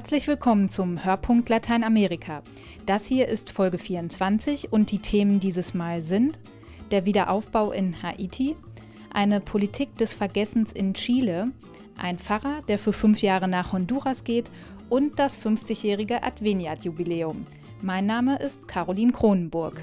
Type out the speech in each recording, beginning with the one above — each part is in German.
Herzlich willkommen zum Hörpunkt Lateinamerika. Das hier ist Folge 24 und die Themen dieses Mal sind der Wiederaufbau in Haiti, eine Politik des Vergessens in Chile, ein Pfarrer, der für fünf Jahre nach Honduras geht und das 50-jährige Adveniat-Jubiläum. Mein Name ist Caroline Kronenburg.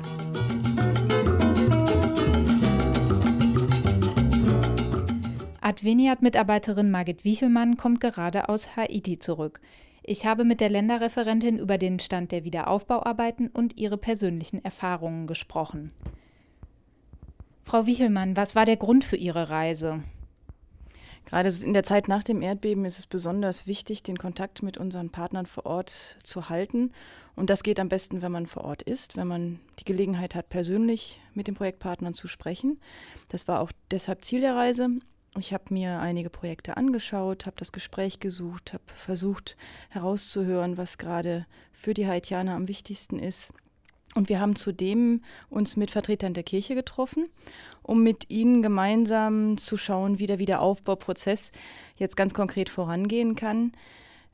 Adveniat-Mitarbeiterin Margit Wichelmann kommt gerade aus Haiti zurück. Ich habe mit der Länderreferentin über den Stand der Wiederaufbauarbeiten und ihre persönlichen Erfahrungen gesprochen. Frau Wichelmann, was war der Grund für Ihre Reise? Gerade in der Zeit nach dem Erdbeben ist es besonders wichtig, den Kontakt mit unseren Partnern vor Ort zu halten. Und das geht am besten, wenn man vor Ort ist, wenn man die Gelegenheit hat, persönlich mit den Projektpartnern zu sprechen. Das war auch deshalb Ziel der Reise. Ich habe mir einige Projekte angeschaut, habe das Gespräch gesucht, habe versucht herauszuhören, was gerade für die Haitianer am wichtigsten ist. Und wir haben zudem uns mit Vertretern der Kirche getroffen, um mit ihnen gemeinsam zu schauen, wie der Wiederaufbauprozess jetzt ganz konkret vorangehen kann.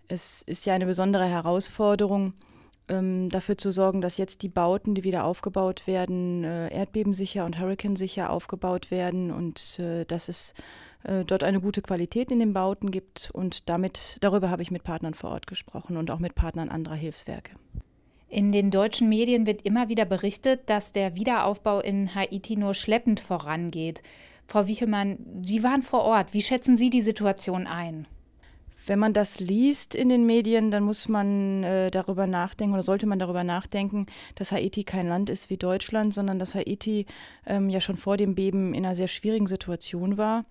Es ist ja eine besondere Herausforderung, ähm, dafür zu sorgen, dass jetzt die Bauten, die wieder aufgebaut werden, äh, erdbebensicher und hurrikansicher aufgebaut werden und äh, dass es äh, dort eine gute Qualität in den Bauten gibt. Und damit, darüber habe ich mit Partnern vor Ort gesprochen und auch mit Partnern anderer Hilfswerke. In den deutschen Medien wird immer wieder berichtet, dass der Wiederaufbau in Haiti nur schleppend vorangeht. Frau Wichelmann, Sie waren vor Ort. Wie schätzen Sie die Situation ein? Wenn man das liest in den Medien, dann muss man äh, darüber nachdenken oder sollte man darüber nachdenken, dass Haiti kein Land ist wie Deutschland, sondern dass Haiti ähm, ja schon vor dem Beben in einer sehr schwierigen Situation war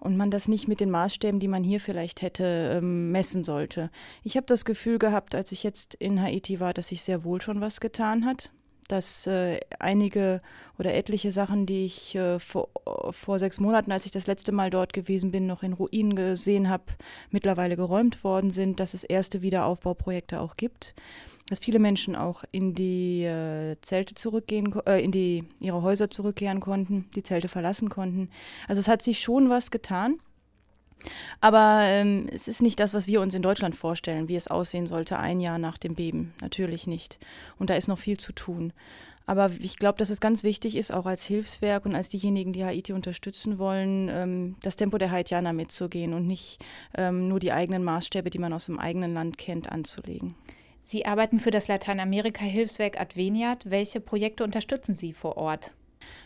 und man das nicht mit den Maßstäben, die man hier vielleicht hätte, ähm, messen sollte. Ich habe das Gefühl gehabt, als ich jetzt in Haiti war, dass sich sehr wohl schon was getan hat dass äh, einige oder etliche Sachen, die ich äh, vor, vor sechs Monaten, als ich das letzte Mal dort gewesen bin, noch in Ruinen gesehen habe, mittlerweile geräumt worden sind, dass es erste Wiederaufbauprojekte auch gibt, dass viele Menschen auch in die äh, Zelte zurückgehen, äh, in die ihre Häuser zurückkehren konnten, die Zelte verlassen konnten. Also es hat sich schon was getan. Aber ähm, es ist nicht das, was wir uns in Deutschland vorstellen, wie es aussehen sollte ein Jahr nach dem Beben. Natürlich nicht. Und da ist noch viel zu tun. Aber ich glaube, dass es ganz wichtig ist, auch als Hilfswerk und als diejenigen, die Haiti unterstützen wollen, ähm, das Tempo der Haitianer mitzugehen und nicht ähm, nur die eigenen Maßstäbe, die man aus dem eigenen Land kennt, anzulegen. Sie arbeiten für das Lateinamerika-Hilfswerk Adveniat. Welche Projekte unterstützen Sie vor Ort?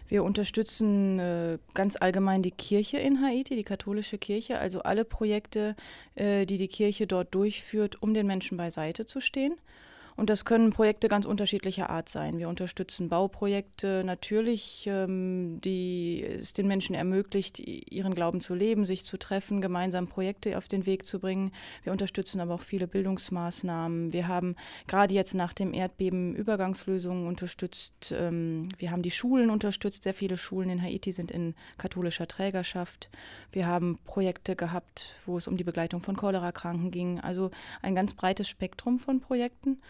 Wir unterstützen äh, ganz allgemein die Kirche in Haiti, die katholische Kirche, also alle Projekte, äh, die die Kirche dort durchführt, um den Menschen beiseite zu stehen. Und das können Projekte ganz unterschiedlicher Art sein. Wir unterstützen Bauprojekte natürlich, ähm, die es den Menschen ermöglicht, ihren Glauben zu leben, sich zu treffen, gemeinsam Projekte auf den Weg zu bringen. Wir unterstützen aber auch viele Bildungsmaßnahmen. Wir haben gerade jetzt nach dem Erdbeben Übergangslösungen unterstützt. Ähm, wir haben die Schulen unterstützt. Sehr viele Schulen in Haiti sind in katholischer Trägerschaft. Wir haben Projekte gehabt, wo es um die Begleitung von Cholera-Kranken ging. Also ein ganz breites Spektrum von Projekten.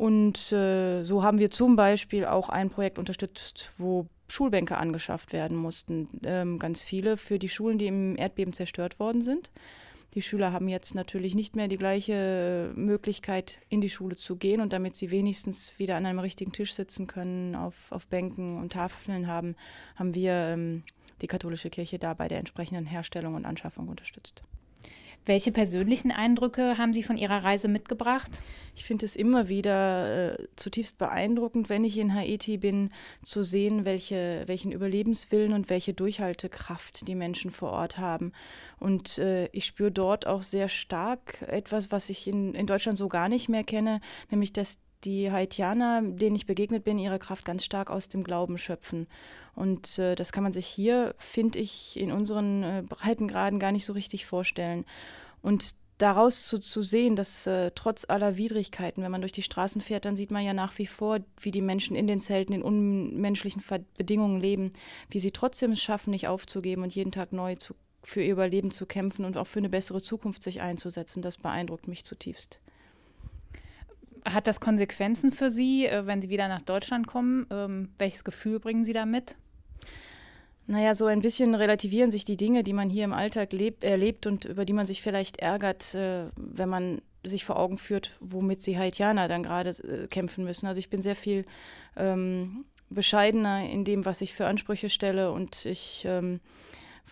Und äh, so haben wir zum Beispiel auch ein Projekt unterstützt, wo Schulbänke angeschafft werden mussten. Ähm, ganz viele für die Schulen, die im Erdbeben zerstört worden sind. Die Schüler haben jetzt natürlich nicht mehr die gleiche Möglichkeit, in die Schule zu gehen. Und damit sie wenigstens wieder an einem richtigen Tisch sitzen können, auf, auf Bänken und Tafeln haben, haben wir ähm, die katholische Kirche da bei der entsprechenden Herstellung und Anschaffung unterstützt. Welche persönlichen Eindrücke haben Sie von Ihrer Reise mitgebracht? Ich finde es immer wieder äh, zutiefst beeindruckend, wenn ich in Haiti bin, zu sehen, welche, welchen Überlebenswillen und welche Durchhaltekraft die Menschen vor Ort haben. Und äh, ich spüre dort auch sehr stark etwas, was ich in, in Deutschland so gar nicht mehr kenne, nämlich dass die Haitianer, denen ich begegnet bin, ihre Kraft ganz stark aus dem Glauben schöpfen. Und äh, das kann man sich hier, finde ich, in unseren äh, Breitengraden gar nicht so richtig vorstellen. Und daraus zu, zu sehen, dass äh, trotz aller Widrigkeiten, wenn man durch die Straßen fährt, dann sieht man ja nach wie vor, wie die Menschen in den Zelten in unmenschlichen Bedingungen leben, wie sie trotzdem es schaffen, nicht aufzugeben und jeden Tag neu zu, für ihr Überleben zu kämpfen und auch für eine bessere Zukunft sich einzusetzen. Das beeindruckt mich zutiefst. Hat das Konsequenzen für Sie, äh, wenn Sie wieder nach Deutschland kommen? Ähm, welches Gefühl bringen Sie da mit? Naja, so ein bisschen relativieren sich die Dinge, die man hier im Alltag lebt, erlebt und über die man sich vielleicht ärgert, äh, wenn man sich vor Augen führt, womit sie Haitianer dann gerade äh, kämpfen müssen. Also ich bin sehr viel ähm, bescheidener in dem, was ich für Ansprüche stelle und ich ähm,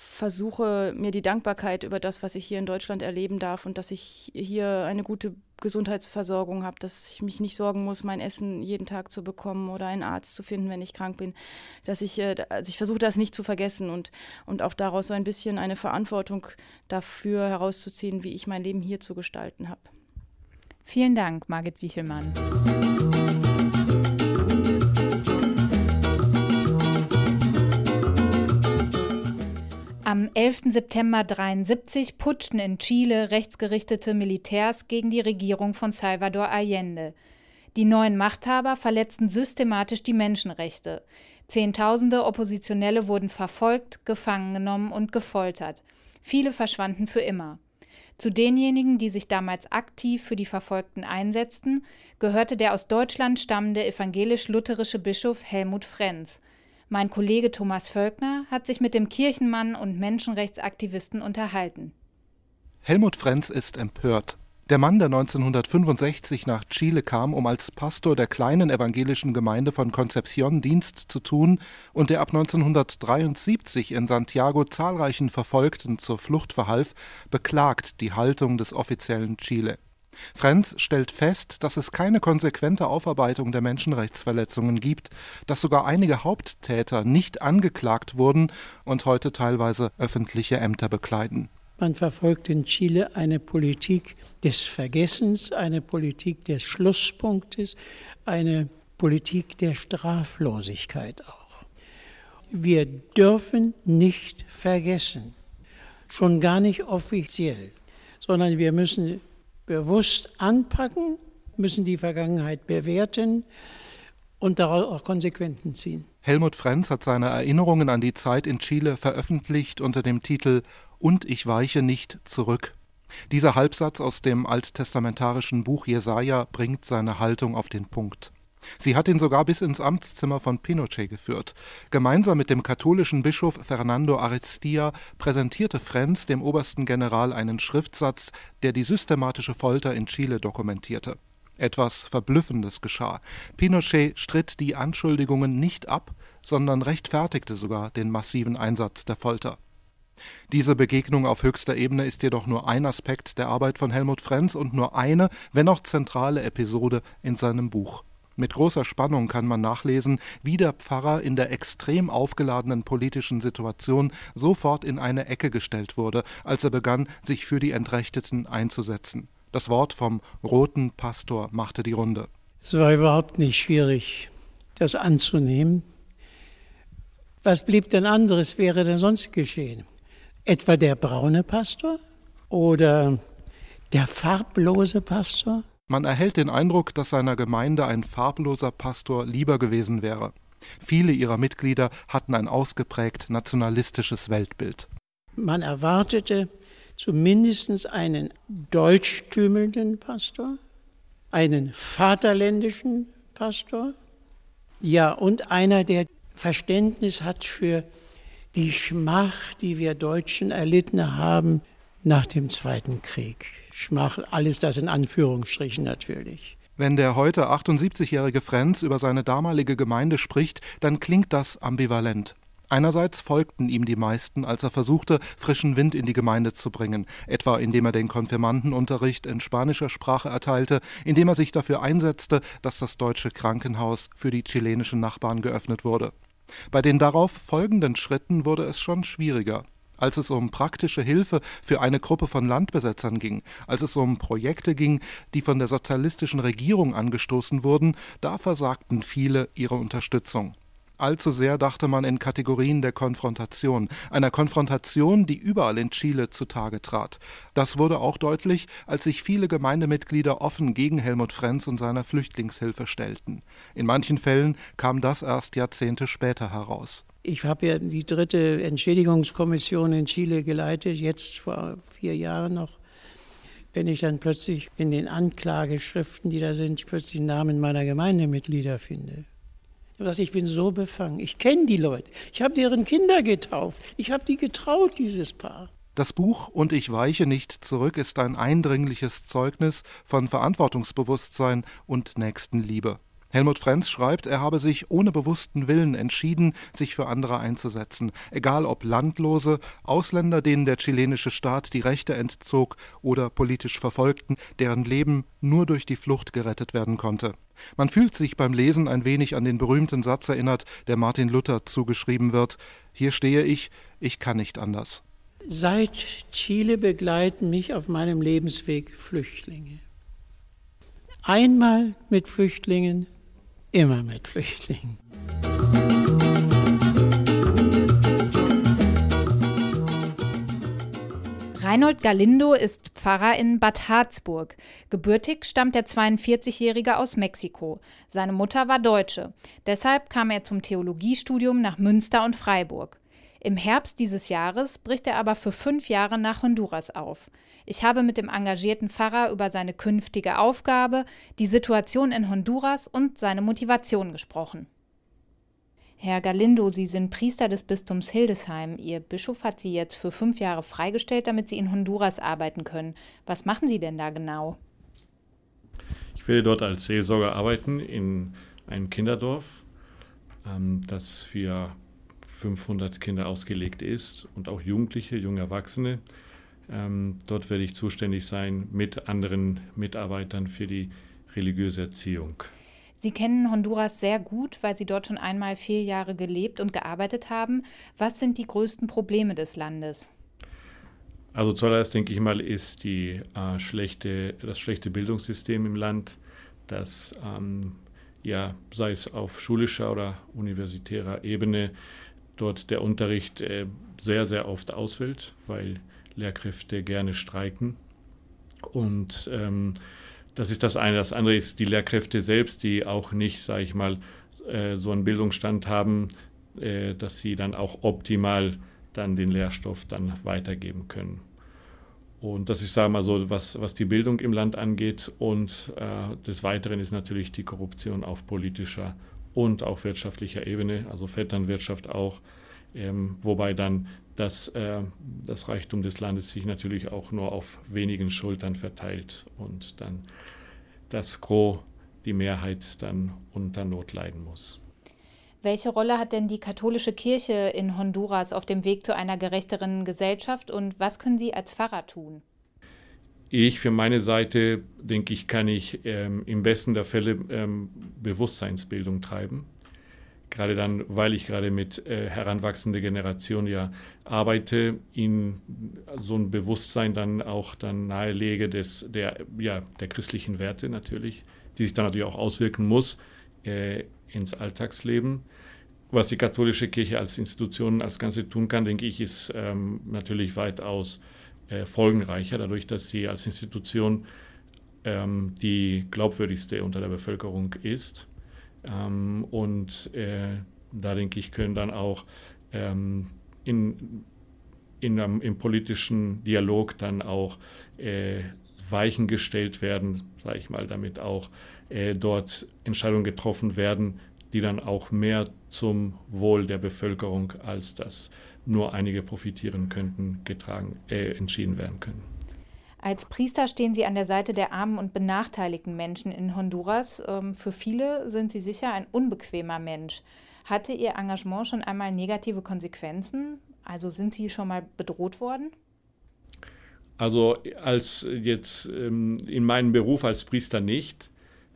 versuche mir die Dankbarkeit über das, was ich hier in Deutschland erleben darf und dass ich hier eine gute Gesundheitsversorgung habe, dass ich mich nicht sorgen muss, mein Essen jeden Tag zu bekommen oder einen Arzt zu finden, wenn ich krank bin, dass ich, äh, also ich versuche das nicht zu vergessen und, und auch daraus so ein bisschen eine Verantwortung dafür herauszuziehen, wie ich mein Leben hier zu gestalten habe. Vielen Dank, Margit Wichelmann. Am 11. September 1973 putschten in Chile rechtsgerichtete Militärs gegen die Regierung von Salvador Allende. Die neuen Machthaber verletzten systematisch die Menschenrechte. Zehntausende Oppositionelle wurden verfolgt, gefangen genommen und gefoltert. Viele verschwanden für immer. Zu denjenigen, die sich damals aktiv für die Verfolgten einsetzten, gehörte der aus Deutschland stammende evangelisch-lutherische Bischof Helmut Frenz. Mein Kollege Thomas Völkner hat sich mit dem Kirchenmann und Menschenrechtsaktivisten unterhalten. Helmut Frenz ist empört. Der Mann, der 1965 nach Chile kam, um als Pastor der kleinen evangelischen Gemeinde von Concepción Dienst zu tun und der ab 1973 in Santiago zahlreichen Verfolgten zur Flucht verhalf, beklagt die Haltung des offiziellen Chile. Frenz stellt fest, dass es keine konsequente Aufarbeitung der Menschenrechtsverletzungen gibt, dass sogar einige Haupttäter nicht angeklagt wurden und heute teilweise öffentliche Ämter bekleiden. Man verfolgt in Chile eine Politik des Vergessens, eine Politik des Schlusspunktes, eine Politik der Straflosigkeit auch. Wir dürfen nicht vergessen, schon gar nicht offiziell, sondern wir müssen bewusst anpacken, müssen die Vergangenheit bewerten und daraus auch Konsequenzen ziehen. Helmut Frenz hat seine Erinnerungen an die Zeit in Chile veröffentlicht unter dem Titel Und ich weiche nicht zurück. Dieser Halbsatz aus dem alttestamentarischen Buch Jesaja bringt seine Haltung auf den Punkt. Sie hat ihn sogar bis ins Amtszimmer von Pinochet geführt. Gemeinsam mit dem katholischen Bischof Fernando Ariztía präsentierte Frenz dem obersten General einen Schriftsatz, der die systematische Folter in Chile dokumentierte. Etwas Verblüffendes geschah. Pinochet stritt die Anschuldigungen nicht ab, sondern rechtfertigte sogar den massiven Einsatz der Folter. Diese Begegnung auf höchster Ebene ist jedoch nur ein Aspekt der Arbeit von Helmut Frenz und nur eine, wenn auch zentrale Episode in seinem Buch. Mit großer Spannung kann man nachlesen, wie der Pfarrer in der extrem aufgeladenen politischen Situation sofort in eine Ecke gestellt wurde, als er begann, sich für die Entrechteten einzusetzen. Das Wort vom roten Pastor machte die Runde. Es war überhaupt nicht schwierig, das anzunehmen. Was blieb denn anderes wäre denn sonst geschehen? Etwa der braune Pastor oder der farblose Pastor? Man erhält den Eindruck, dass seiner Gemeinde ein farbloser Pastor lieber gewesen wäre. Viele ihrer Mitglieder hatten ein ausgeprägt nationalistisches Weltbild. Man erwartete zumindest einen deutschtümelnden Pastor, einen vaterländischen Pastor, ja, und einer, der Verständnis hat für die Schmach, die wir Deutschen erlitten haben nach dem Zweiten Krieg. Schmach, alles das in Anführungsstrichen natürlich. Wenn der heute 78-jährige Frenz über seine damalige Gemeinde spricht, dann klingt das ambivalent. Einerseits folgten ihm die meisten, als er versuchte, frischen Wind in die Gemeinde zu bringen, etwa indem er den Konfirmandenunterricht in spanischer Sprache erteilte, indem er sich dafür einsetzte, dass das deutsche Krankenhaus für die chilenischen Nachbarn geöffnet wurde. Bei den darauf folgenden Schritten wurde es schon schwieriger als es um praktische Hilfe für eine Gruppe von Landbesetzern ging, als es um Projekte ging, die von der sozialistischen Regierung angestoßen wurden, da versagten viele ihre Unterstützung. Allzu sehr dachte man in Kategorien der Konfrontation, einer Konfrontation, die überall in Chile zutage trat. Das wurde auch deutlich, als sich viele Gemeindemitglieder offen gegen Helmut Frenz und seiner Flüchtlingshilfe stellten. In manchen Fällen kam das erst Jahrzehnte später heraus. Ich habe ja die dritte Entschädigungskommission in Chile geleitet, jetzt vor vier Jahren noch. Wenn ich dann plötzlich in den Anklageschriften, die da sind, plötzlich Namen meiner Gemeindemitglieder finde. Ich bin so befangen. Ich kenne die Leute. Ich habe deren Kinder getauft. Ich habe die getraut, dieses Paar. Das Buch Und ich weiche nicht zurück ist ein eindringliches Zeugnis von Verantwortungsbewusstsein und Nächstenliebe. Helmut Frenz schreibt, er habe sich ohne bewussten Willen entschieden, sich für andere einzusetzen, egal ob Landlose, Ausländer, denen der chilenische Staat die Rechte entzog, oder politisch Verfolgten, deren Leben nur durch die Flucht gerettet werden konnte. Man fühlt sich beim Lesen ein wenig an den berühmten Satz erinnert, der Martin Luther zugeschrieben wird Hier stehe ich, ich kann nicht anders. Seit Chile begleiten mich auf meinem Lebensweg Flüchtlinge. Einmal mit Flüchtlingen, immer mit Flüchtlingen. Reinhold Galindo ist Pfarrer in Bad Harzburg. Gebürtig stammt der 42-Jährige aus Mexiko. Seine Mutter war Deutsche. Deshalb kam er zum Theologiestudium nach Münster und Freiburg. Im Herbst dieses Jahres bricht er aber für fünf Jahre nach Honduras auf. Ich habe mit dem engagierten Pfarrer über seine künftige Aufgabe, die Situation in Honduras und seine Motivation gesprochen. Herr Galindo, Sie sind Priester des Bistums Hildesheim. Ihr Bischof hat Sie jetzt für fünf Jahre freigestellt, damit Sie in Honduras arbeiten können. Was machen Sie denn da genau? Ich werde dort als Seelsorger arbeiten in einem Kinderdorf, ähm, das für 500 Kinder ausgelegt ist und auch Jugendliche, junge Erwachsene. Ähm, dort werde ich zuständig sein mit anderen Mitarbeitern für die religiöse Erziehung. Sie kennen Honduras sehr gut, weil Sie dort schon einmal vier Jahre gelebt und gearbeitet haben. Was sind die größten Probleme des Landes? Also zuallererst denke ich mal, ist die, äh, schlechte, das schlechte Bildungssystem im Land, das ähm, ja, sei es auf schulischer oder universitärer Ebene, dort der Unterricht äh, sehr, sehr oft ausfällt, weil Lehrkräfte gerne streiken. Und ähm, das ist das eine. Das andere ist die Lehrkräfte selbst, die auch nicht, sage ich mal, äh, so einen Bildungsstand haben, äh, dass sie dann auch optimal dann den Lehrstoff dann weitergeben können. Und das ist, sagen wir mal so, was, was die Bildung im Land angeht. Und äh, des Weiteren ist natürlich die Korruption auf politischer und auch wirtschaftlicher Ebene, also Vetternwirtschaft auch, ähm, wobei dann das, äh, das Reichtum des Landes sich natürlich auch nur auf wenigen Schultern verteilt und dann das Gros, die Mehrheit dann unter Not leiden muss. Welche Rolle hat denn die katholische Kirche in Honduras auf dem Weg zu einer gerechteren Gesellschaft und was können Sie als Pfarrer tun? Ich für meine Seite, denke ich, kann ich ähm, im besten der Fälle ähm, Bewusstseinsbildung treiben. Gerade dann, weil ich gerade mit äh, heranwachsender Generation ja arbeite, ihnen so ein Bewusstsein dann auch dann nahelege des, der, ja, der christlichen Werte natürlich, die sich dann natürlich auch auswirken muss äh, ins Alltagsleben. Was die katholische Kirche als Institution als Ganze tun kann, denke ich, ist ähm, natürlich weitaus äh, folgenreicher, dadurch, dass sie als Institution ähm, die glaubwürdigste unter der Bevölkerung ist. Ähm, und äh, da denke ich, können dann auch ähm, in, in einem, im politischen Dialog dann auch äh, Weichen gestellt werden, sage ich mal, damit auch äh, dort Entscheidungen getroffen werden, die dann auch mehr zum Wohl der Bevölkerung als das nur einige profitieren könnten, getragen, äh, entschieden werden können. Als Priester stehen Sie an der Seite der armen und benachteiligten Menschen in Honduras. Ähm, für viele sind Sie sicher ein unbequemer Mensch. Hatte Ihr Engagement schon einmal negative Konsequenzen? Also sind Sie schon mal bedroht worden? Also als jetzt ähm, in meinem Beruf als Priester nicht,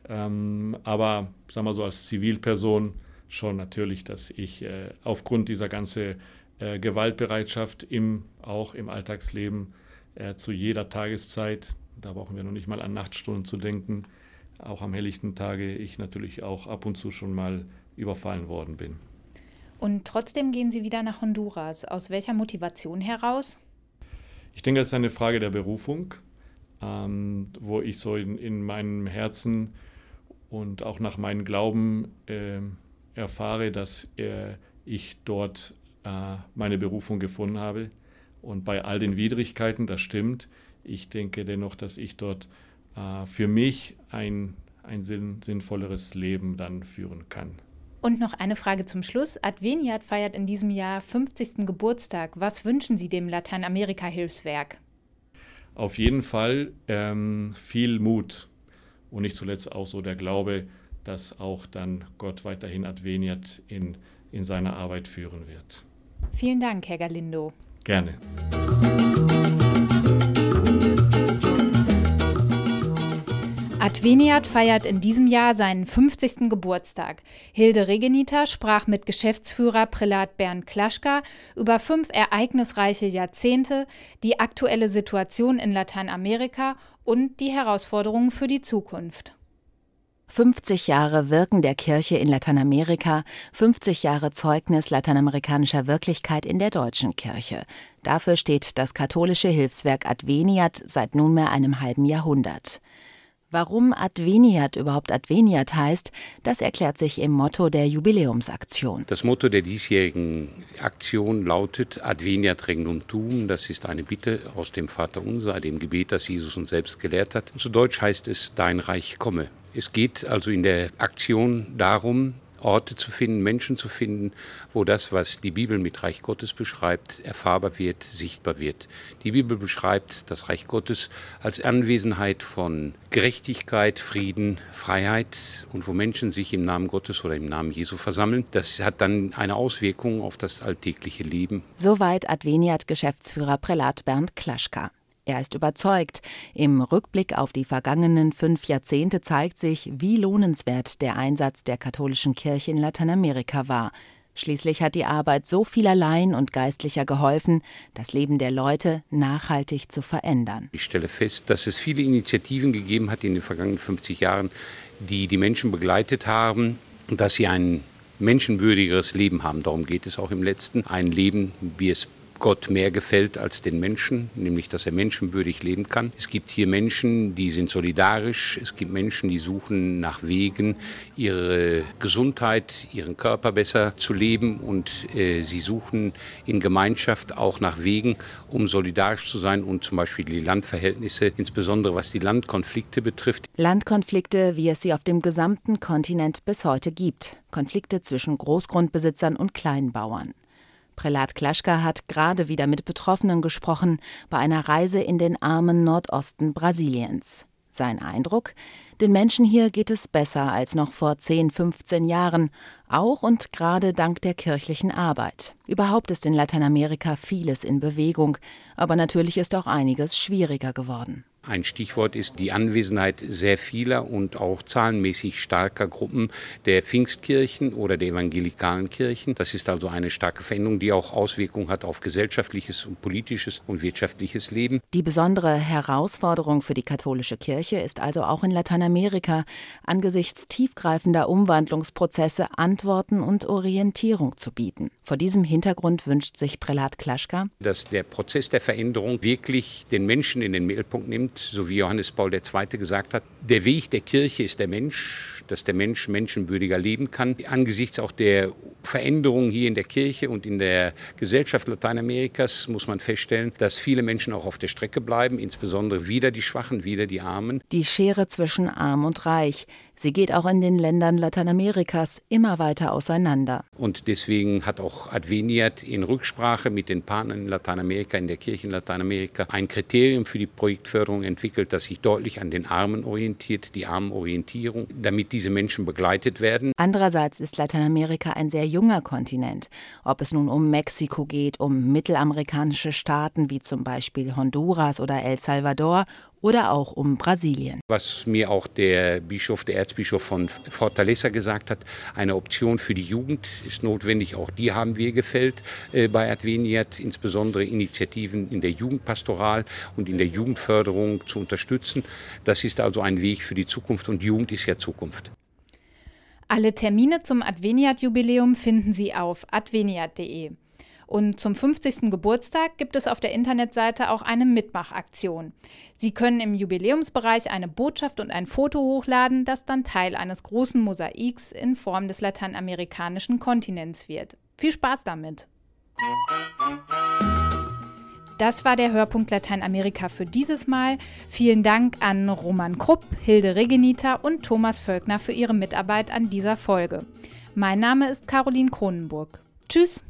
ähm, aber sagen wir so als Zivilperson schon natürlich, dass ich äh, aufgrund dieser ganzen äh, Gewaltbereitschaft im, auch im Alltagsleben äh, zu jeder Tageszeit, da brauchen wir noch nicht mal an Nachtstunden zu denken, auch am helllichten Tage ich natürlich auch ab und zu schon mal überfallen worden bin. Und trotzdem gehen Sie wieder nach Honduras. Aus welcher Motivation heraus? Ich denke, das ist eine Frage der Berufung, ähm, wo ich so in, in, meinem Herzen und auch nach meinem Glauben äh, erfahre, dass äh, ich dort äh, meine Berufung gefunden habe. Und bei all den Widrigkeiten, das stimmt, ich denke dennoch, dass ich dort äh, für mich ein, ein sinn, sinnvolleres Leben dann führen kann. Und noch eine Frage zum Schluss. Adveniat feiert in diesem Jahr 50. Geburtstag. Was wünschen Sie dem Lateinamerika-Hilfswerk? Auf jeden Fall ähm, viel Mut und nicht zuletzt auch so der Glaube, dass auch dann Gott weiterhin Adveniat in, in seiner Arbeit führen wird. Vielen Dank, Herr Galindo. Gerne. Adveniat feiert in diesem Jahr seinen 50. Geburtstag. Hilde Regenita sprach mit Geschäftsführer Prälat Bernd Klaschka über fünf ereignisreiche Jahrzehnte, die aktuelle Situation in Lateinamerika und die Herausforderungen für die Zukunft. 50 Jahre Wirken der Kirche in Lateinamerika, 50 Jahre Zeugnis lateinamerikanischer Wirklichkeit in der deutschen Kirche. Dafür steht das katholische Hilfswerk Adveniat seit nunmehr einem halben Jahrhundert. Warum Adveniat überhaupt Adveniat heißt, das erklärt sich im Motto der Jubiläumsaktion. Das Motto der diesjährigen Aktion lautet Adveniat Regnum Tuum. Das ist eine Bitte aus dem Vaterunser, dem Gebet, das Jesus uns selbst gelehrt hat. Zu Deutsch heißt es Dein Reich komme. Es geht also in der Aktion darum, Orte zu finden, Menschen zu finden, wo das, was die Bibel mit Reich Gottes beschreibt, erfahrbar wird, sichtbar wird. Die Bibel beschreibt das Reich Gottes als Anwesenheit von Gerechtigkeit, Frieden, Freiheit und wo Menschen sich im Namen Gottes oder im Namen Jesu versammeln. Das hat dann eine Auswirkung auf das alltägliche Leben. Soweit Adveniat Geschäftsführer Prälat Bernd Klaschka. Er ist überzeugt. Im Rückblick auf die vergangenen fünf Jahrzehnte zeigt sich, wie lohnenswert der Einsatz der katholischen Kirche in Lateinamerika war. Schließlich hat die Arbeit so vieler Laien und Geistlicher geholfen, das Leben der Leute nachhaltig zu verändern. Ich stelle fest, dass es viele Initiativen gegeben hat in den vergangenen 50 Jahren, die die Menschen begleitet haben, dass sie ein menschenwürdigeres Leben haben. Darum geht es auch im letzten. Ein Leben, wie es Gott mehr gefällt als den Menschen, nämlich dass er menschenwürdig leben kann. Es gibt hier Menschen, die sind solidarisch. Es gibt Menschen, die suchen nach Wegen, ihre Gesundheit, ihren Körper besser zu leben und äh, sie suchen in Gemeinschaft auch nach Wegen, um solidarisch zu sein und zum Beispiel die Landverhältnisse, insbesondere was die Landkonflikte betrifft. Landkonflikte, wie es sie auf dem gesamten Kontinent bis heute gibt. Konflikte zwischen Großgrundbesitzern und Kleinbauern. Prälat Klaschka hat gerade wieder mit Betroffenen gesprochen bei einer Reise in den armen Nordosten Brasiliens. Sein Eindruck? Den Menschen hier geht es besser als noch vor 10, 15 Jahren, auch und gerade dank der kirchlichen Arbeit. Überhaupt ist in Lateinamerika vieles in Bewegung, aber natürlich ist auch einiges schwieriger geworden. Ein Stichwort ist die Anwesenheit sehr vieler und auch zahlenmäßig starker Gruppen der Pfingstkirchen oder der evangelikalen Kirchen. Das ist also eine starke Veränderung, die auch Auswirkungen hat auf gesellschaftliches und politisches und wirtschaftliches Leben. Die besondere Herausforderung für die katholische Kirche ist also auch in Lateinamerika, angesichts tiefgreifender Umwandlungsprozesse Antworten und Orientierung zu bieten. Vor diesem Hintergrund wünscht sich Prälat Klaschka, dass der Prozess der Veränderung wirklich den Menschen in den Mittelpunkt nimmt so wie Johannes Paul II. gesagt hat, der Weg der Kirche ist der Mensch, dass der Mensch menschenwürdiger leben kann. Angesichts auch der Veränderungen hier in der Kirche und in der Gesellschaft Lateinamerikas muss man feststellen, dass viele Menschen auch auf der Strecke bleiben, insbesondere wieder die Schwachen, wieder die Armen. Die Schere zwischen arm und reich, Sie geht auch in den Ländern Lateinamerikas immer weiter auseinander. Und deswegen hat auch Adveniat in Rücksprache mit den Partnern in Lateinamerika, in der Kirche in Lateinamerika, ein Kriterium für die Projektförderung entwickelt, das sich deutlich an den Armen orientiert, die Armenorientierung, damit diese Menschen begleitet werden. Andererseits ist Lateinamerika ein sehr junger Kontinent. Ob es nun um Mexiko geht, um mittelamerikanische Staaten wie zum Beispiel Honduras oder El Salvador oder auch um Brasilien. Was mir auch der Bischof, der Erzbischof von Fortaleza gesagt hat, eine Option für die Jugend ist notwendig. Auch die haben wir gefällt äh, bei Adveniat, insbesondere Initiativen in der Jugendpastoral und in der Jugendförderung zu unterstützen. Das ist also ein Weg für die Zukunft und Jugend ist ja Zukunft. Alle Termine zum Adveniat-Jubiläum finden Sie auf adveniat.de. Und zum 50. Geburtstag gibt es auf der Internetseite auch eine Mitmachaktion. Sie können im Jubiläumsbereich eine Botschaft und ein Foto hochladen, das dann Teil eines großen Mosaiks in Form des lateinamerikanischen Kontinents wird. Viel Spaß damit! Das war der Hörpunkt Lateinamerika für dieses Mal. Vielen Dank an Roman Krupp, Hilde Regenita und Thomas Völkner für ihre Mitarbeit an dieser Folge. Mein Name ist Caroline Kronenburg. Tschüss!